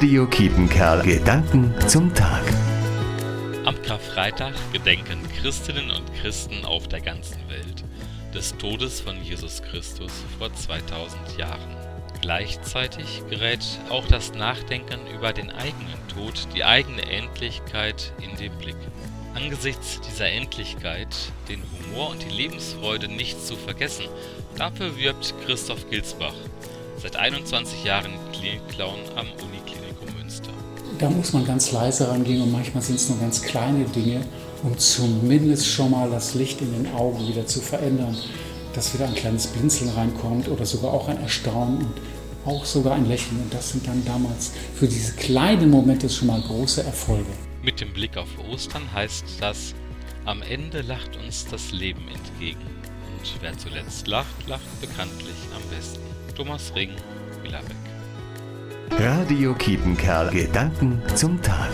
Radio Kiepenkerl. Gedanken zum Tag. Am Karfreitag gedenken Christinnen und Christen auf der ganzen Welt des Todes von Jesus Christus vor 2000 Jahren. Gleichzeitig gerät auch das Nachdenken über den eigenen Tod, die eigene Endlichkeit in den Blick. Angesichts dieser Endlichkeit den Humor und die Lebensfreude nicht zu vergessen, dafür wirbt Christoph Gilsbach, seit 21 Jahren Klinikclown am Uniklinikum Münster. Da muss man ganz leise rangehen und manchmal sind es nur ganz kleine Dinge, um zumindest schon mal das Licht in den Augen wieder zu verändern, dass wieder ein kleines Blinzeln reinkommt oder sogar auch ein Erstaunen und auch sogar ein Lächeln. Und das sind dann damals für diese kleinen Momente schon mal große Erfolge. Mit dem Blick auf Ostern heißt das, am Ende lacht uns das Leben entgegen. Und wer zuletzt lacht, lacht bekanntlich am besten. Thomas Ring, Villabek. Radio Kiepenkerl. Gedanken zum Tag.